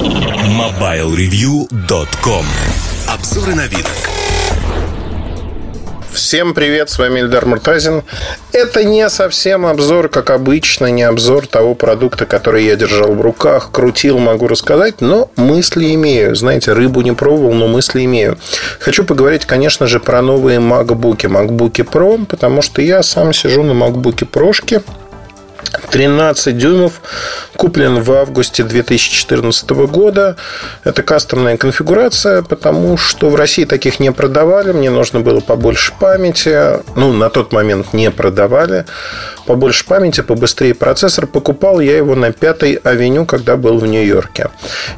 MobileReview.com Обзоры на вид. Всем привет, с вами Ильдар Муртазин. Это не совсем обзор, как обычно, не обзор того продукта, который я держал в руках, крутил, могу рассказать, но мысли имею. Знаете, рыбу не пробовал, но мысли имею. Хочу поговорить, конечно же, про новые MacBook, MacBook Pro, потому что я сам сижу на MacBook Pro 13 дюймов, куплен в августе 2014 года. Это кастомная конфигурация, потому что в России таких не продавали. Мне нужно было побольше памяти. Ну, на тот момент не продавали. Побольше памяти, побыстрее процессор. Покупал я его на пятой авеню, когда был в Нью-Йорке.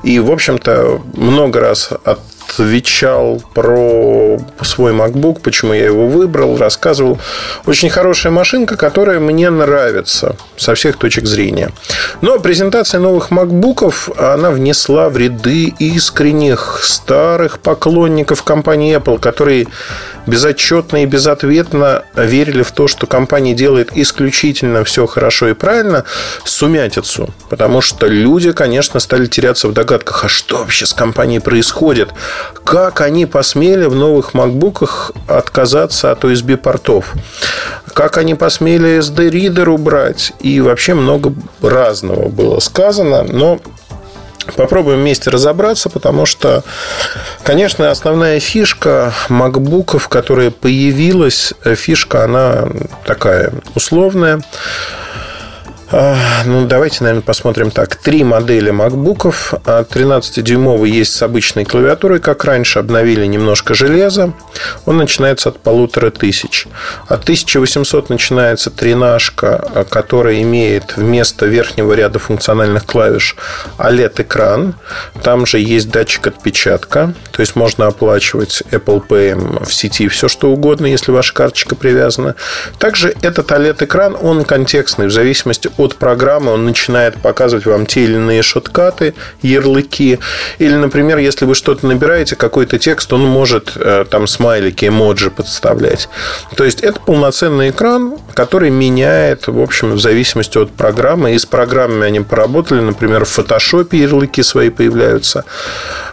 И, в общем-то, много раз от отвечал про свой MacBook, почему я его выбрал, рассказывал. Очень хорошая машинка, которая мне нравится со всех точек зрения. Но презентация новых MacBook'ов, она внесла в ряды искренних старых поклонников компании Apple, которые безотчетно и безответно верили в то, что компания делает исключительно все хорошо и правильно, сумятицу. Потому что люди, конечно, стали теряться в догадках, а что вообще с компанией происходит? Как они посмели в новых макбуках отказаться от USB-портов? Как они посмели SD-ридер убрать? И вообще много разного было сказано, но Попробуем вместе разобраться, потому что, конечно, основная фишка макбуков, которая появилась, фишка, она такая условная. А, ну, давайте, наверное, посмотрим так. Три модели MacBook. 13-дюймовый есть с обычной клавиатурой, как раньше. Обновили немножко железа. Он начинается от полутора тысяч. От 1800 начинается тренажка, которая имеет вместо верхнего ряда функциональных клавиш OLED-экран. Там же есть датчик отпечатка. То есть, можно оплачивать Apple Pay в сети все, что угодно, если ваша карточка привязана. Также этот OLED-экран, он контекстный, в зависимости от программы он начинает показывать вам те или иные шоткаты, ярлыки. Или, например, если вы что-то набираете, какой-то текст, он может э, там смайлики, эмоджи подставлять. То есть, это полноценный экран, который меняет, в общем, в зависимости от программы. И с программами они поработали. Например, в Photoshop ярлыки свои появляются.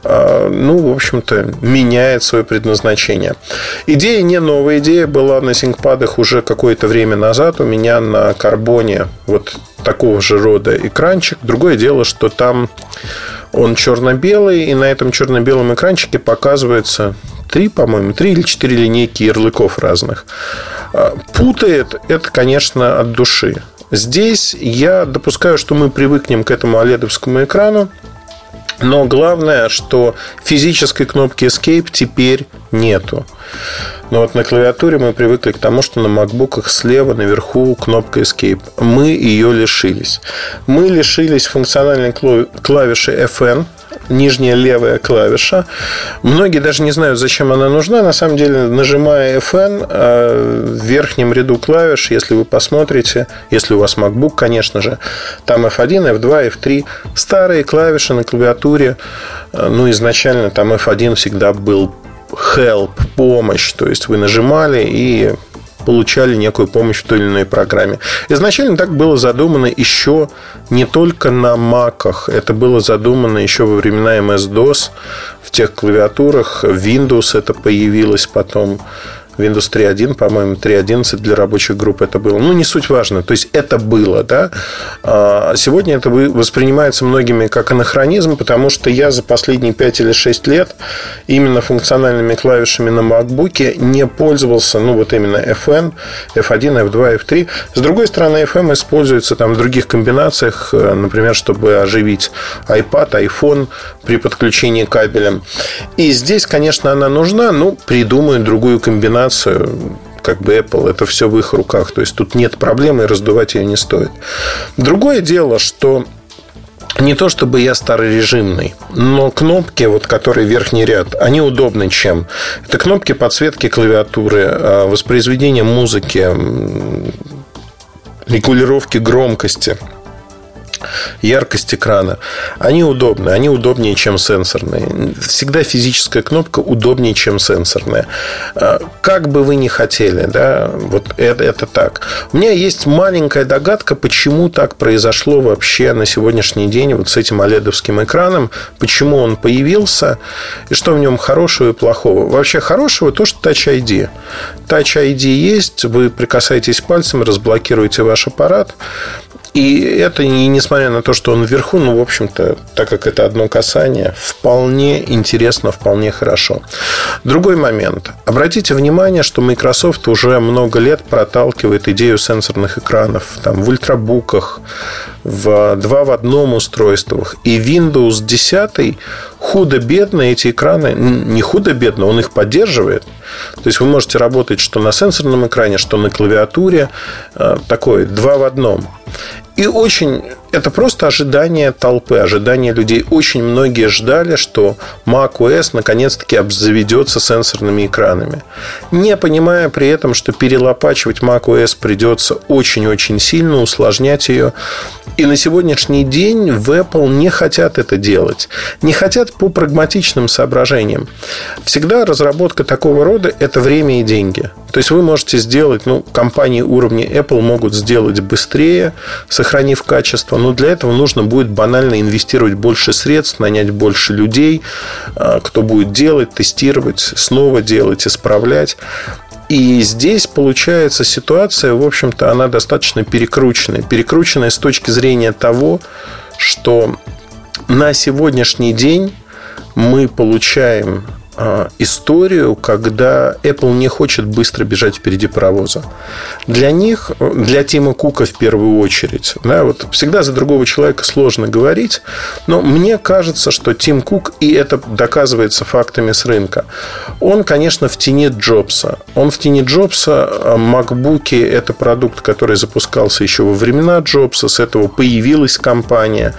А, ну, в общем-то, меняет свое предназначение. Идея не новая. Идея была на ThinkPad уже какое-то время назад. У меня на карбоне вот такого же рода экранчик. Другое дело, что там он черно-белый, и на этом черно-белом экранчике показывается три, по-моему, три или четыре линейки ярлыков разных. А, путает это, конечно, от души. Здесь я допускаю, что мы привыкнем к этому оледовскому экрану, но главное, что физической кнопки Escape теперь нету. Но вот на клавиатуре мы привыкли к тому, что на макбуках слева наверху кнопка Escape. Мы ее лишились. Мы лишились функциональной клавиши FN, нижняя левая клавиша. Многие даже не знают, зачем она нужна. На самом деле, нажимая FN э, в верхнем ряду клавиш, если вы посмотрите, если у вас MacBook, конечно же, там F1, F2, F3, старые клавиши на клавиатуре. Э, ну, изначально там F1 всегда был help, помощь. То есть вы нажимали и получали некую помощь в той или иной программе. Изначально так было задумано еще не только на маках, это было задумано еще во времена MS-DOS, в тех клавиатурах, Windows это появилось потом. Windows 3.1, по-моему, 3.11 для рабочих групп это было. Ну, не суть важно. То есть, это было, да. А сегодня это воспринимается многими как анахронизм, потому что я за последние 5 или 6 лет именно функциональными клавишами на MacBook не пользовался, ну, вот именно FN, F1, F2, F3. С другой стороны, FM используется там в других комбинациях, э, например, чтобы оживить iPad, iPhone при подключении кабелем. И здесь, конечно, она нужна, но придумают другую комбинацию информацию, как бы Apple, это все в их руках. То есть тут нет проблемы, раздувать ее не стоит. Другое дело, что не то чтобы я старорежимный, но кнопки, вот которые верхний ряд, они удобны чем? Это кнопки подсветки клавиатуры, а, воспроизведения музыки, регулировки громкости – яркость экрана. Они удобны, они удобнее, чем сенсорные. Всегда физическая кнопка удобнее, чем сенсорная. А, как бы вы ни хотели, да, вот это, это так. У меня есть маленькая догадка, почему так произошло вообще на сегодняшний день вот с этим оледовским экраном, почему он появился и что в нем хорошего и плохого. Вообще хорошего то, что Touch ID. Touch ID есть, вы прикасаетесь пальцем, разблокируете ваш аппарат, и это, и несмотря на то, что он вверху, ну, в общем-то, так как это одно касание, вполне интересно, вполне хорошо. Другой момент. Обратите внимание, что Microsoft уже много лет проталкивает идею сенсорных экранов там, в ультрабуках, в два в одном устройствах. И Windows 10 худо-бедно эти экраны, не худо-бедно, он их поддерживает. То есть вы можете работать что на сенсорном экране, что на клавиатуре. Э, такое два в одном. И очень это просто ожидание толпы, ожидание людей. Очень многие ждали, что macOS наконец-таки обзаведется сенсорными экранами. Не понимая при этом, что перелопачивать macOS придется очень-очень сильно, усложнять ее. И на сегодняшний день в Apple не хотят это делать. Не хотят по прагматичным соображениям. Всегда разработка такого рода – это время и деньги. То есть вы можете сделать, ну, компании уровня Apple могут сделать быстрее, сохранив качество, но для этого нужно будет банально инвестировать больше средств, нанять больше людей, а, кто будет делать, тестировать, снова делать, исправлять. И здесь получается ситуация, в общем-то, она достаточно перекрученная. Перекрученная с точки зрения того, что на сегодняшний день мы получаем историю, когда Apple не хочет быстро бежать впереди паровоза. Для них, для Тима Кука в первую очередь, да, вот всегда за другого человека сложно говорить, но мне кажется, что Тим Кук, и это доказывается фактами с рынка, он, конечно, в тени Джобса. Он в тени Джобса, а, MacBook – это продукт, который запускался еще во времена Джобса, с этого появилась компания,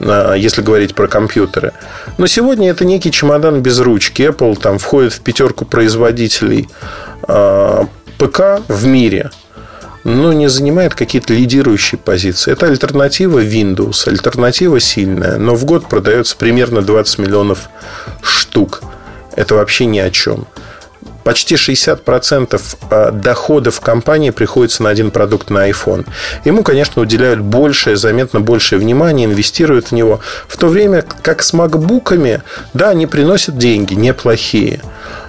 а, если говорить про компьютеры. Но сегодня это некий чемодан без ручки. Apple там входит в пятерку производителей а, ПК в мире, но не занимает какие-то лидирующие позиции. Это альтернатива Windows, альтернатива сильная, но в год продается примерно 20 миллионов штук. Это вообще ни о чем почти 60% а, доходов компании приходится на один продукт на iPhone. Ему, конечно, уделяют большее, заметно большее внимание, инвестируют в него. В то время как с макбуками, да, они приносят деньги, неплохие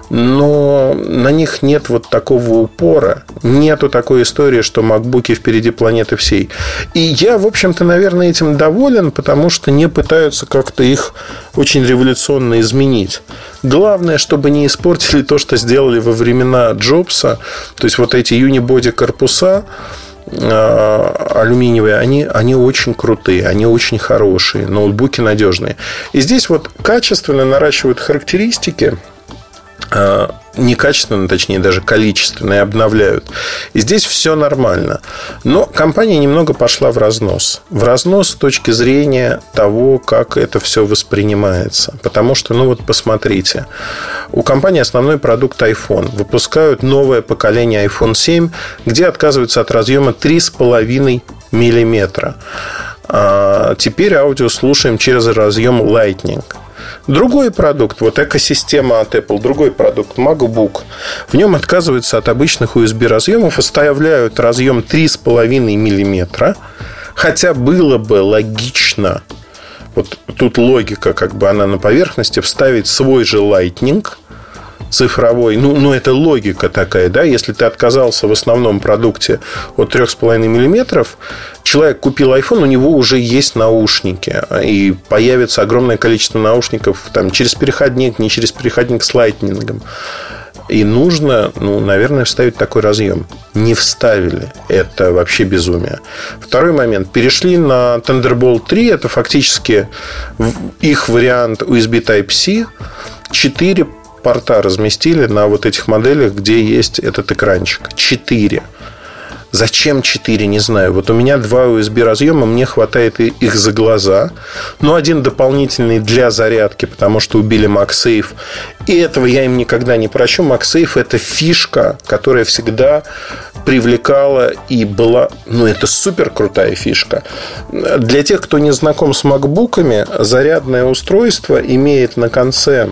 но на них нет вот такого упора, нету такой истории, что макбуки впереди планеты всей. И я, в общем-то, наверное, этим доволен, потому что не пытаются как-то их очень революционно изменить. Главное, чтобы не испортили то, что сделали во времена Джобса, то есть вот эти юнибоди корпуса, а, алюминиевые, они, они очень крутые, они очень хорошие, ноутбуки надежные. И здесь вот качественно наращивают характеристики, некачественно, точнее даже количественно и обновляют. И здесь все нормально. Но компания немного пошла в разнос. В разнос с точки зрения того, как это все воспринимается. Потому что, ну вот посмотрите, у компании основной продукт iPhone. Выпускают новое поколение iPhone 7, где отказываются от разъема 3,5 миллиметра. А теперь аудио слушаем через разъем Lightning. Другой продукт, вот экосистема от Apple, другой продукт, MacBook, в нем отказываются от обычных USB разъемов, оставляют разъем 3,5 мм, хотя было бы логично, вот тут логика, как бы она на поверхности, вставить свой же Lightning – цифровой. Ну, ну, это логика такая, да. Если ты отказался в основном продукте от 3,5 миллиметров, человек купил iPhone, у него уже есть наушники. И появится огромное количество наушников там, через переходник, не через переходник с лайтнингом. И нужно, ну, наверное, вставить такой разъем. Не вставили. Это вообще безумие. Второй момент. Перешли на Thunderbolt 3. Это фактически их вариант USB Type-C. 4 порта разместили на вот этих моделях, где есть этот экранчик. Четыре. Зачем 4, не знаю. Вот у меня два USB разъема, мне хватает их за глаза. Но один дополнительный для зарядки, потому что убили MagSafe. И этого я им никогда не прощу. MagSafe – это фишка, которая всегда привлекала и была... Ну, это супер крутая фишка. Для тех, кто не знаком с макбуками, зарядное устройство имеет на конце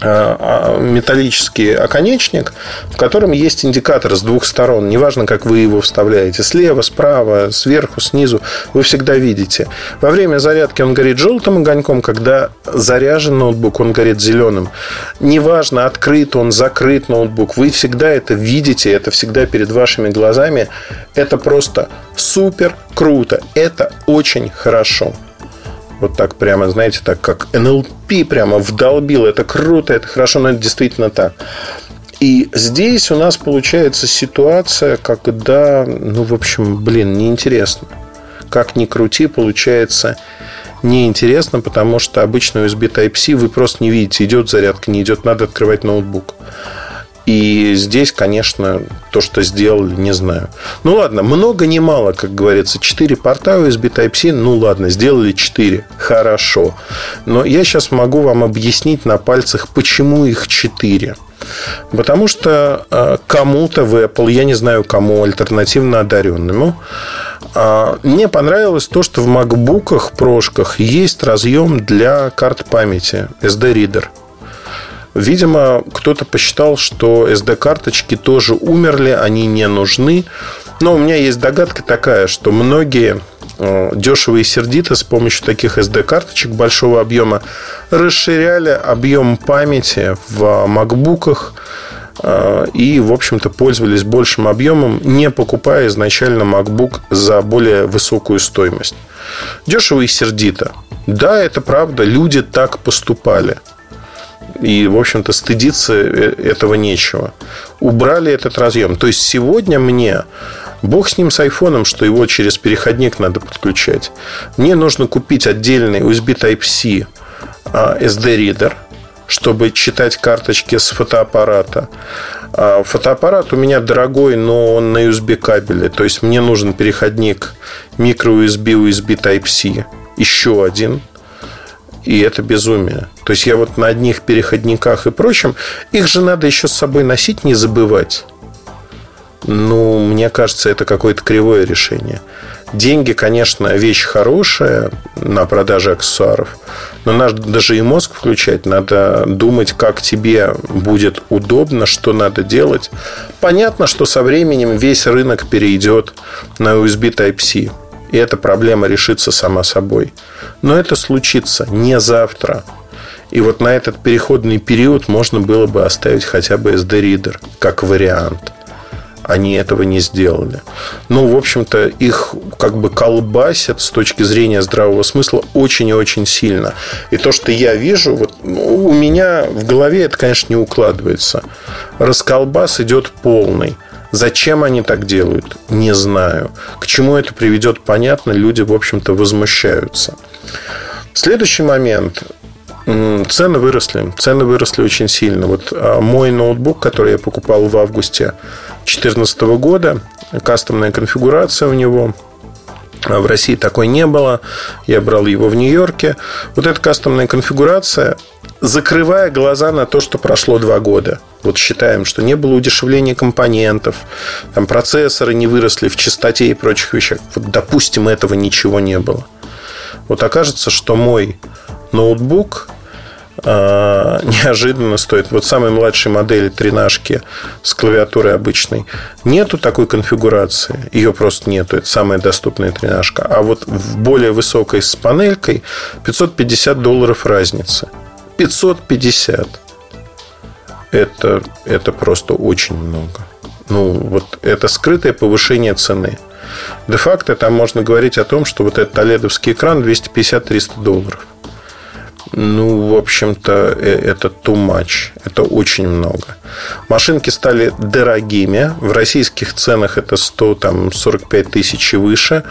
металлический оконечник, в котором есть индикатор с двух сторон. Неважно, как вы его вставляете. Слева, справа, сверху, снизу. Вы всегда видите. Во время зарядки он горит желтым огоньком. Когда заряжен ноутбук, он горит зеленым. Неважно, открыт он, закрыт ноутбук. Вы всегда это видите. Это всегда перед вашими глазами. Это просто супер круто. Это очень хорошо. Вот так прямо, знаете, так как НЛП прямо вдолбил. Это круто, это хорошо, но это действительно так. И здесь у нас получается ситуация, когда, ну, в общем, блин, неинтересно. Как ни крути, получается неинтересно, потому что обычно USB Type-C вы просто не видите, идет зарядка, не идет, надо открывать ноутбук. И здесь, конечно, то, что сделали, не знаю. Ну ладно, много не мало, как говорится. 4 порта USB Type-C, ну ладно, сделали 4. Хорошо. Но я сейчас могу вам объяснить на пальцах, почему их 4. Потому что э, кому-то в Apple, я не знаю кому, альтернативно одаренному, э, мне понравилось то, что в MacBook, прошках есть разъем для карт памяти SD-ридер. Видимо, кто-то посчитал, что SD-карточки тоже умерли, они не нужны. Но у меня есть догадка такая, что многие э, дешево и сердито с помощью таких SD-карточек большого объема расширяли объем памяти в макбуках э, и, в общем-то, пользовались большим объемом, не покупая изначально MacBook за более высокую стоимость. Дешево и сердито. Да, это правда, люди так поступали. И, в общем-то, стыдиться э, этого нечего. Убрали этот разъем. То есть сегодня мне Бог с ним с айфоном, что его через переходник надо подключать. Мне нужно купить отдельный USB Type-C SD-ридер, а, чтобы читать карточки с фотоаппарата. А, фотоаппарат у меня дорогой, но он на USB кабеле. То есть мне нужен переходник micro-USB, USB Type-C. Еще один – и это безумие. То есть я вот на одних переходниках и прочем, их же надо еще с собой носить, не забывать. Ну, мне кажется, это какое-то кривое решение. Деньги, конечно, вещь хорошая на продаже аксессуаров, но надо даже и мозг включать, надо думать, как тебе будет удобно, что надо делать. Понятно, что со временем весь рынок перейдет на USB Type-C. И эта проблема решится сама собой. Но это случится не завтра. И вот на этот переходный период можно было бы оставить хотя бы SD-ридер как вариант. Они этого не сделали. Ну, в общем-то, их как бы колбасят с точки зрения здравого смысла очень и очень сильно. И то, что я вижу, вот ну, у меня в голове это, конечно, не укладывается. Расколбас идет полный. Зачем они так делают? Не знаю. К чему это приведет, понятно. Люди, в общем-то, возмущаются. Следующий момент. Цены выросли. Цены выросли очень сильно. Вот а, мой ноутбук, который я покупал в августе 2014 года, кастомная конфигурация у него – в России такой не было. Я брал его в Нью-Йорке. Вот эта кастомная конфигурация, закрывая глаза на то, что прошло два года. Вот считаем, что не было удешевления компонентов, там процессоры не выросли в частоте и прочих вещах. Вот, допустим, этого ничего не было. Вот окажется, что мой ноутбук а, неожиданно стоит. Вот самой младшей модели тринашки с клавиатурой обычной нету такой конфигурации. Ее просто нету. Это самая доступная тринашка. А вот в более высокой с панелькой 550 долларов разница. 550. Это, это просто очень много. Ну, вот это скрытое повышение цены. Де-факто там можно говорить о том, что вот этот толедовский экран 250-300 долларов. Ну, в общем-то, э, это too much. Это очень много. Машинки стали дорогими. В российских ценах это 100, там, 45 тысяч и выше.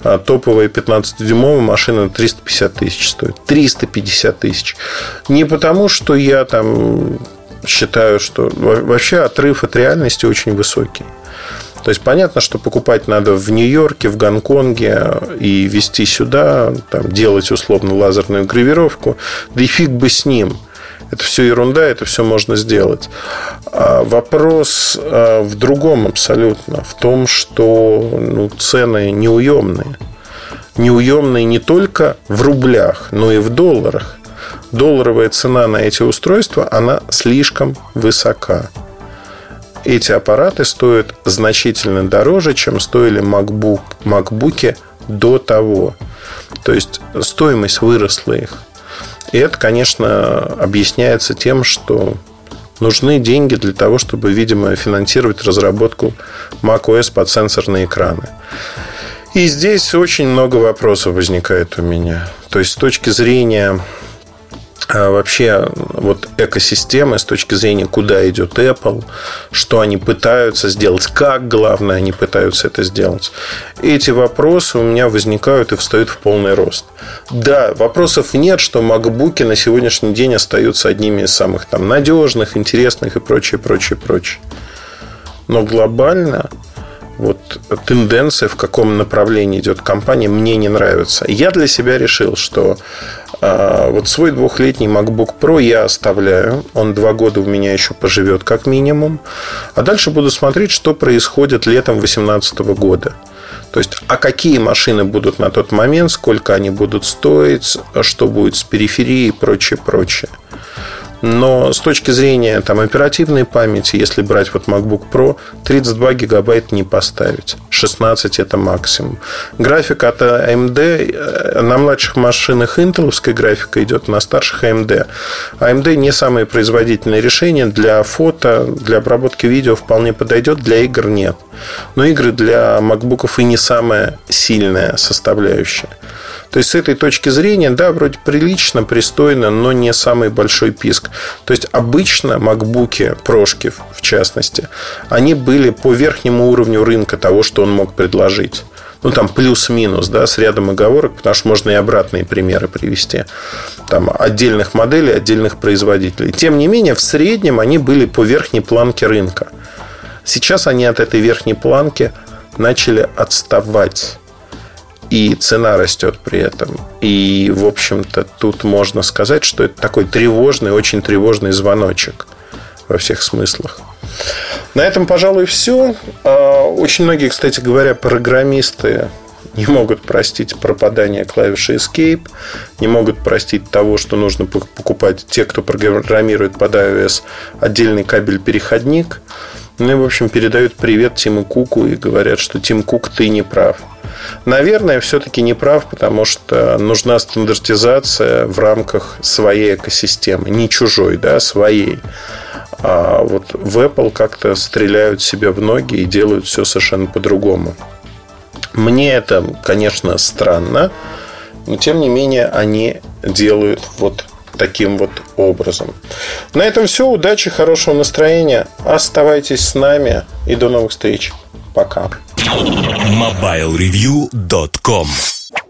А топовая 15-дюймовая машина 350 тысяч стоит. 350 тысяч. Не потому, что я там считаю, что вообще отрыв от реальности очень высокий. То есть понятно, что покупать надо в Нью-Йорке, в Гонконге и везти сюда, там, делать условно лазерную гравировку. Да и фиг бы с ним. Это все ерунда, это все можно сделать. А вопрос а, в другом абсолютно. В том, что ну, цены неуемные. Неуемные не только в рублях, но и в долларах. Долларовая цена на эти устройства, она слишком высока эти аппараты стоят значительно дороже, чем стоили MacBook, MacBook до того. То есть стоимость выросла их. И это, конечно, объясняется тем, что нужны деньги для того, чтобы, видимо, финансировать разработку macOS под сенсорные экраны. И здесь очень много вопросов возникает у меня. То есть с точки зрения вообще вот экосистемы с точки зрения, куда идет Apple, что они пытаются сделать, как, главное, они пытаются это сделать. Эти вопросы у меня возникают и встают в полный рост. Да, вопросов нет, что MacBook на сегодняшний день остаются одними из самых там надежных, интересных и прочее, прочее, прочее. Но глобально вот тенденция, в каком направлении идет компания, мне не нравится. Я для себя решил, что а, вот свой двухлетний MacBook Pro я оставляю. Он два года у меня еще поживет как минимум. А дальше буду смотреть, что происходит летом 2018 года. То есть, а какие машины будут на тот момент, сколько они будут стоить, что будет с периферией и прочее, прочее. Но с точки зрения там, оперативной памяти, если брать вот MacBook Pro, 32 гигабайт не поставить. 16 это максимум. Графика от AMD э, на младших машинах интеловская графика идет, на старших AMD. AMD не самое производительное решение для фото, для обработки видео вполне подойдет, для игр нет. Но игры для MacBook и не самая сильная составляющая. То есть, с этой точки зрения, да, вроде прилично, пристойно, но не самый большой писк. То есть, обычно макбуки, прошки в частности, они были по верхнему уровню рынка того, что он мог предложить. Ну, там плюс-минус, да, с рядом оговорок, потому что можно и обратные примеры привести. Там отдельных моделей, отдельных производителей. Тем не менее, в среднем они были по верхней планке рынка. Сейчас они от этой верхней планки начали отставать и цена растет при этом. И, в общем-то, тут можно сказать, что это такой тревожный, очень тревожный звоночек во всех смыслах. На этом, пожалуй, все. А, очень многие, кстати говоря, программисты не могут простить пропадание клавиши Escape, не могут простить того, что нужно покупать те, кто программирует под iOS, отдельный кабель-переходник. Ну и, в общем, передают привет Тиму Куку и говорят, что Тим Кук, ты не прав. Наверное, все-таки не прав, потому что нужна стандартизация в рамках своей экосистемы, не чужой, да, своей. А вот в Apple как-то стреляют себе в ноги и делают все совершенно по-другому. Мне это, конечно, странно, но тем не менее они делают вот таким вот образом. На этом все. Удачи, хорошего настроения. Оставайтесь с нами и до новых встреч. Пока. MobileReview.com